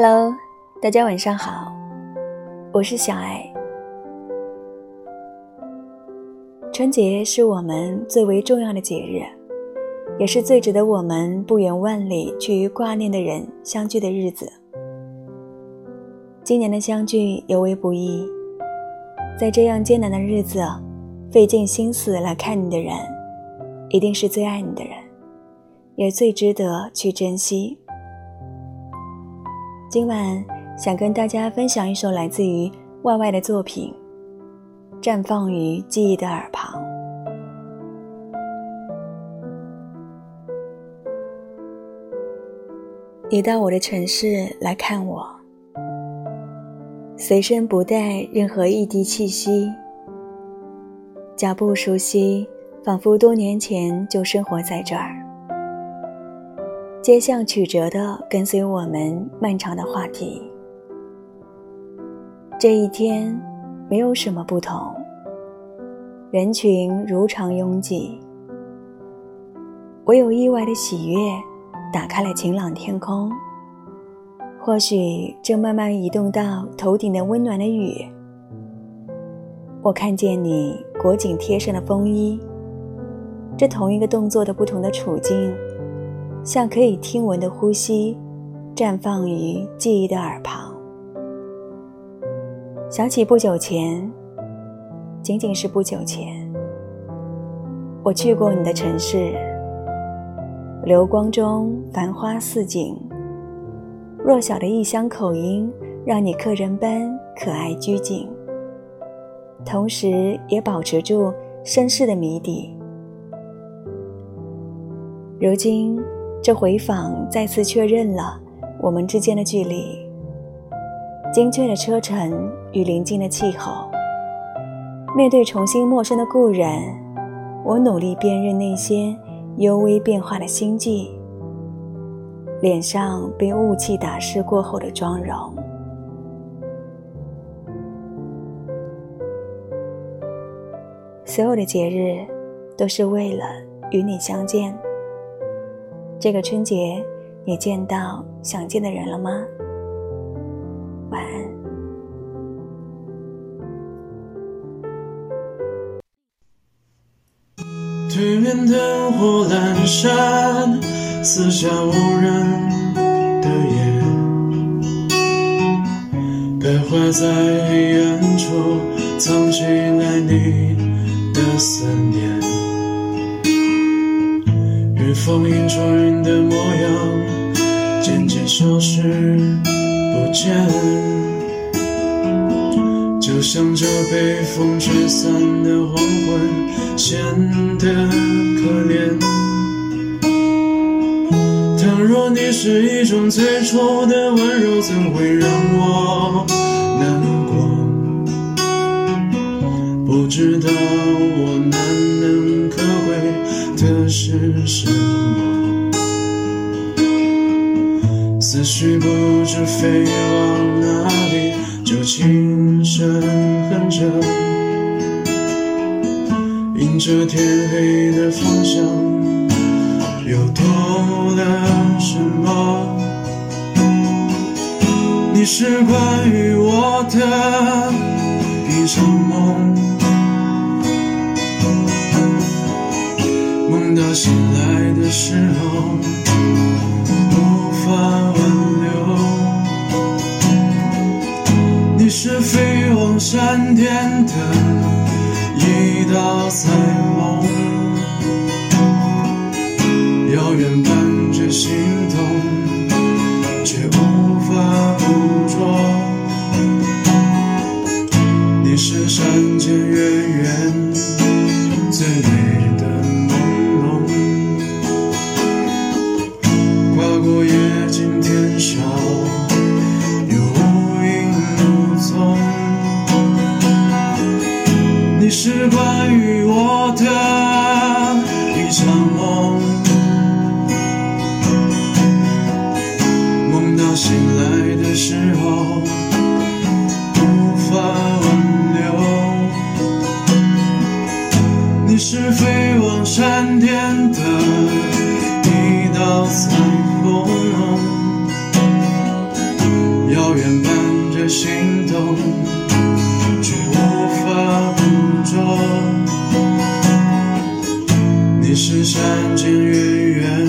Hello，大家晚上好，我是小爱。春节是我们最为重要的节日，也是最值得我们不远万里去挂念的人相聚的日子。今年的相聚尤为不易，在这样艰难的日子，费尽心思来看你的人，一定是最爱你的人，也最值得去珍惜。今晚想跟大家分享一首来自于 YY 的作品，《绽放于记忆的耳旁》。你到我的城市来看我，随身不带任何一滴气息，脚步熟悉，仿佛多年前就生活在这儿。街巷曲折的跟随我们漫长的话题。这一天没有什么不同，人群如常拥挤，唯有意外的喜悦打开了晴朗天空。或许正慢慢移动到头顶的温暖的雨。我看见你裹紧贴身的风衣，这同一个动作的不同的处境。像可以听闻的呼吸，绽放于记忆的耳旁。想起不久前，仅仅是不久前，我去过你的城市。流光中繁花似锦，弱小的异乡口音让你客人般可爱拘谨，同时也保持住绅士的谜底。如今。这回访再次确认了我们之间的距离。精确的车程与临近的气候，面对重新陌生的故人，我努力辨认那些幽微变化的心迹，脸上被雾气打湿过后的妆容。所有的节日，都是为了与你相见。这个春节，你见到想见的人了吗？晚安。对面灯火阑珊，四下无人的夜，徘徊在黑暗处，藏起来你的思念。日风映出云的模样，渐渐消失不见，就像这被风吹散的黄昏，显得可怜。倘若你是一种最初的温柔，怎会让我难过？不知道是什么？思绪不知飞往哪里，就轻声哼着，迎着天黑的方向，又多了什么？你是关于我的一场梦。醒来的时候，无法挽留。你是飞往山巅的一道彩虹，遥远伴着心痛，渐远远